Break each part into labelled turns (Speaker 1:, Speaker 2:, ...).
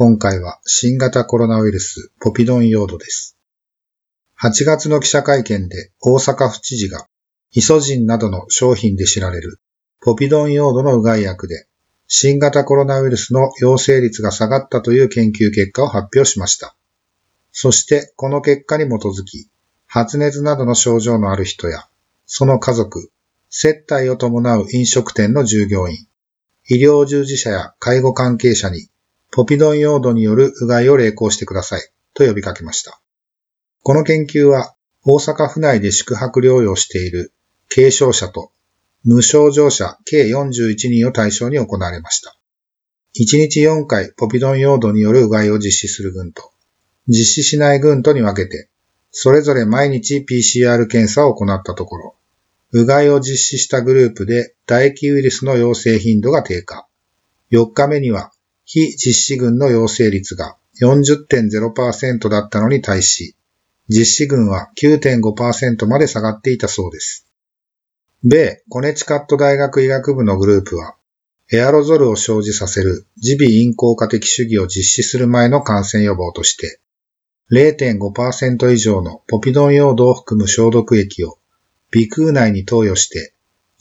Speaker 1: 今回は新型コロナウイルスポピドン用土です。8月の記者会見で大阪府知事がイソジンなどの商品で知られるポピドン用土のうがい薬で新型コロナウイルスの陽性率が下がったという研究結果を発表しました。そしてこの結果に基づき発熱などの症状のある人やその家族、接待を伴う飲食店の従業員、医療従事者や介護関係者に、ポピドン用土によるうがいを励行してください、と呼びかけました。この研究は、大阪府内で宿泊療養している軽症者と無症状者計41人を対象に行われました。1日4回ポピドン用土によるうがいを実施する群と、実施しない群とに分けて、それぞれ毎日 PCR 検査を行ったところ、うがいを実施したグループで唾液ウイルスの陽性頻度が低下。4日目には非実施群の陽性率が40.0%だったのに対し、実施群は9.5%まで下がっていたそうです。米コネチカット大学医学部のグループは、エアロゾルを生じさせる耳鼻咽喉科的主義を実施する前の感染予防として、0.5%以上のポピドン用土を含む消毒液を鼻腔内に投与して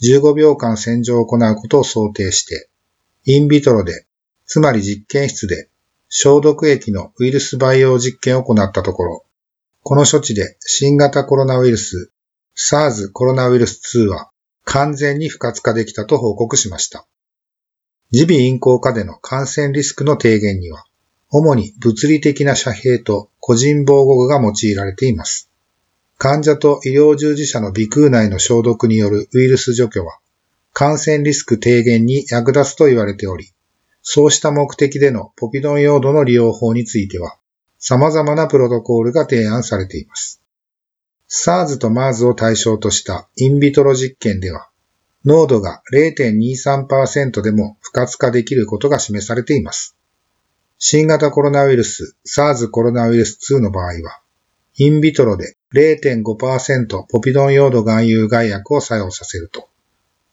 Speaker 1: 15秒間洗浄を行うことを想定して、インビトロで、つまり実験室で消毒液のウイルス培養実験を行ったところ、この処置で新型コロナウイルス SARS コロナウイルス2は完全に不活化できたと報告しました。耳鼻咽喉科での感染リスクの低減には、主に物理的な遮蔽と個人防護具が用いられています。患者と医療従事者の鼻腔内の消毒によるウイルス除去は、感染リスク低減に役立つと言われており、そうした目的でのポピドン用土の利用法については、様々なプロトコールが提案されています。SARS と MERS を対象としたインビトロ実験では、濃度が0.23%でも不活化できることが示されています。新型コロナウイルス SARS コロナウイルス2の場合は、インビトロで0.5%ポピドン用土含有害薬を作用させると、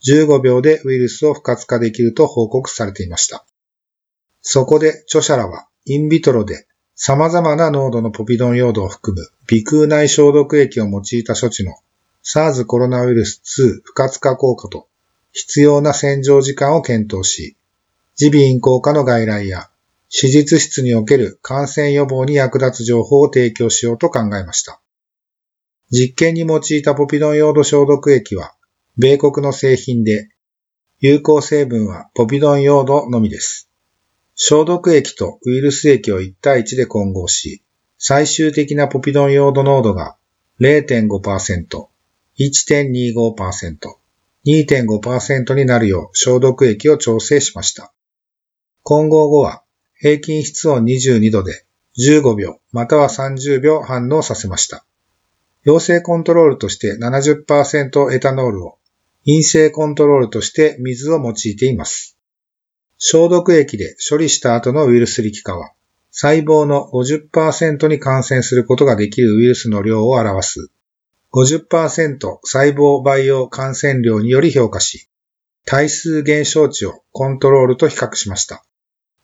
Speaker 1: 15秒でウイルスを不活化できると報告されていました。そこで著者らは、インビトロで様々な濃度のポピドン用土を含む鼻腔内消毒液を用いた処置の SARS コロナウイルス2不活化効果と必要な洗浄時間を検討し、耳鼻咽喉科の外来や手術室における感染予防に役立つ情報を提供しようと考えました。実験に用いたポピドン用土消毒液は、米国の製品で、有効成分はポピドン用土のみです。消毒液とウイルス液を1対1で混合し、最終的なポピドン用土濃度が0.5%、1.25%、2.5%になるよう消毒液を調整しました。混合後は平均室温22度で15秒または30秒反応させました。陽性コントロールとして70%エタノールを、陰性コントロールとして水を用いています。消毒液で処理した後のウイルス力化は、細胞の50%に感染することができるウイルスの量を表す50%細胞培養感染量により評価し、対数減少値をコントロールと比較しました。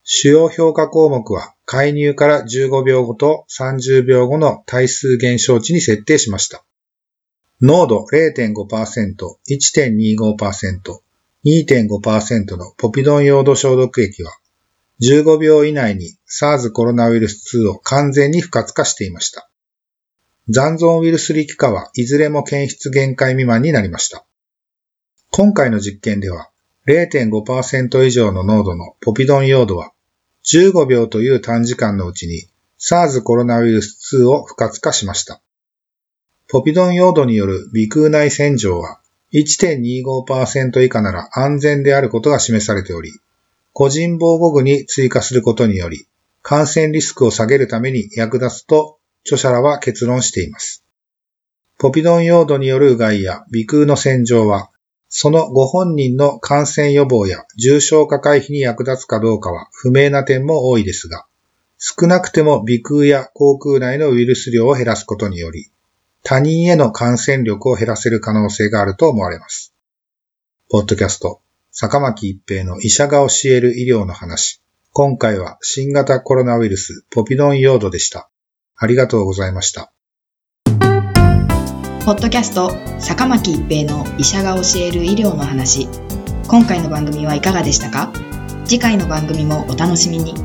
Speaker 1: 主要評価項目は介入から15秒後と30秒後の対数減少値に設定しました。濃度0.5%、1.25%、2.5%のポピドン用土消毒液は15秒以内に SARS コロナウイルス2を完全に不活化していました。残存ウイルス力化はいずれも検出限界未満になりました。今回の実験では0.5%以上の濃度のポピドン用土は15秒という短時間のうちに SARS コロナウイルス2を不活化しました。ポピドン用土による鼻腔内洗浄は1.25%以下なら安全であることが示されており、個人防護具に追加することにより、感染リスクを下げるために役立つと著者らは結論しています。ポピドン用土によるうがいや鼻腔の洗浄は、そのご本人の感染予防や重症化回避に役立つかどうかは不明な点も多いですが、少なくても鼻腔や口腔内のウイルス量を減らすことにより、他人への感染力を減らせる可能性があると思われます。ポッドキャスト、坂巻一平の医者が教える医療の話。今回は新型コロナウイルスポピドン用土でした。ありがとうございました。
Speaker 2: ポッドキャスト、坂巻一平の医者が教える医療の話。今回の番組はいかがでしたか？次回の番組もお楽しみに。